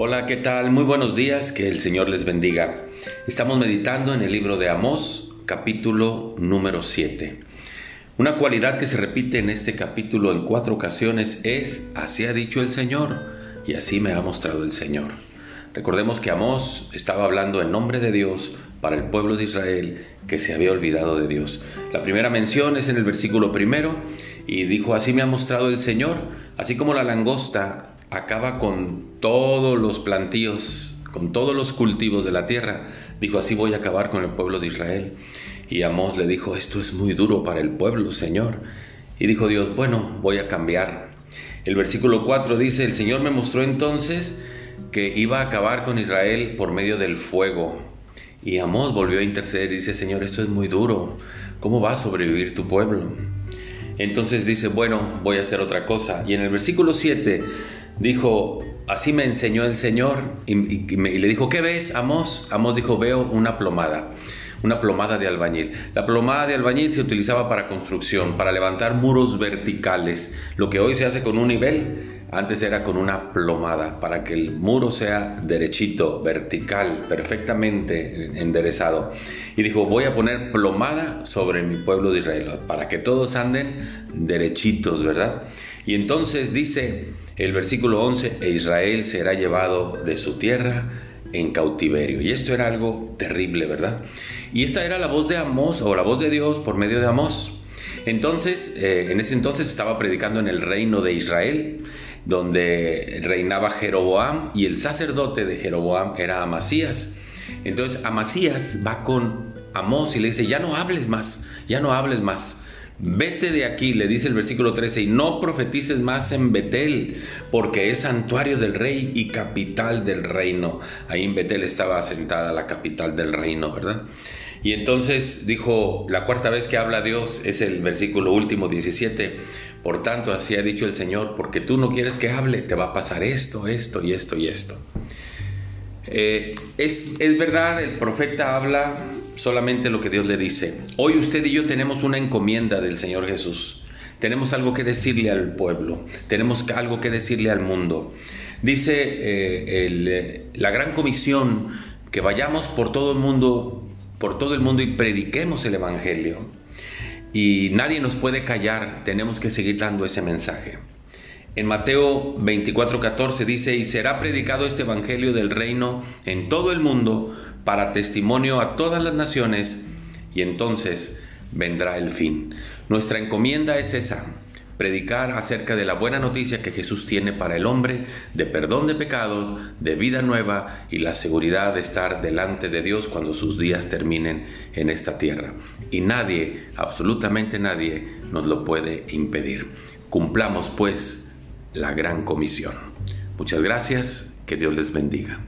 Hola, ¿qué tal? Muy buenos días, que el Señor les bendiga. Estamos meditando en el libro de Amós, capítulo número 7. Una cualidad que se repite en este capítulo en cuatro ocasiones es, así ha dicho el Señor, y así me ha mostrado el Señor. Recordemos que Amós estaba hablando en nombre de Dios para el pueblo de Israel que se había olvidado de Dios. La primera mención es en el versículo primero y dijo, así me ha mostrado el Señor, así como la langosta acaba con todos los plantíos, con todos los cultivos de la tierra. Dijo, así voy a acabar con el pueblo de Israel. Y Amós le dijo, esto es muy duro para el pueblo, Señor. Y dijo Dios, bueno, voy a cambiar. El versículo 4 dice, el Señor me mostró entonces que iba a acabar con Israel por medio del fuego. Y Amós volvió a interceder y dice, Señor, esto es muy duro. ¿Cómo va a sobrevivir tu pueblo? Entonces dice, bueno, voy a hacer otra cosa. Y en el versículo 7 dijo, así me enseñó el Señor y, le dijo, ¿qué ves, Amos? Amos dijo, veo una plomada, una plomada de albañil. La plomada de albañil se utilizaba para construcción, para levantar muros verticales, lo que hoy se hace con un nivel. Antes era con una plomada, para que el muro sea derechito, vertical, perfectamente enderezado. Y dijo, voy a poner plomada sobre mi pueblo de Israel, para que todos anden derechitos, ¿verdad? Y entonces dice, el versículo 11, e Israel será llevado de su tierra en cautiverio. Y esto era algo terrible, ¿verdad? Y esta era la voz de Amós, o la voz de Dios por medio de Amós. Entonces, eh, en ese entonces estaba predicando en el reino de Israel, donde reinaba Jeroboam, y el sacerdote de Jeroboam era Amasías. Entonces Amasías va con Amós y le dice, ya no hables más, ya no hables más. Vete de aquí, le dice el versículo 13, y no profetices más en Betel, porque es santuario del rey y capital del reino. Ahí en Betel estaba asentada la capital del reino, ¿verdad? Y entonces dijo, la cuarta vez que habla Dios es el versículo último 17, por tanto así ha dicho el Señor, porque tú no quieres que hable, te va a pasar esto, esto y esto y esto. Eh, es, es verdad, el profeta habla solamente lo que Dios le dice. Hoy usted y yo tenemos una encomienda del Señor Jesús. Tenemos algo que decirle al pueblo, tenemos algo que decirle al mundo. Dice eh, eh, la gran comisión que vayamos por todo el mundo, por todo el mundo y prediquemos el evangelio. Y nadie nos puede callar, tenemos que seguir dando ese mensaje. En Mateo 24:14 dice, "Y será predicado este evangelio del reino en todo el mundo para testimonio a todas las naciones y entonces vendrá el fin. Nuestra encomienda es esa, predicar acerca de la buena noticia que Jesús tiene para el hombre, de perdón de pecados, de vida nueva y la seguridad de estar delante de Dios cuando sus días terminen en esta tierra. Y nadie, absolutamente nadie, nos lo puede impedir. Cumplamos pues la gran comisión. Muchas gracias, que Dios les bendiga.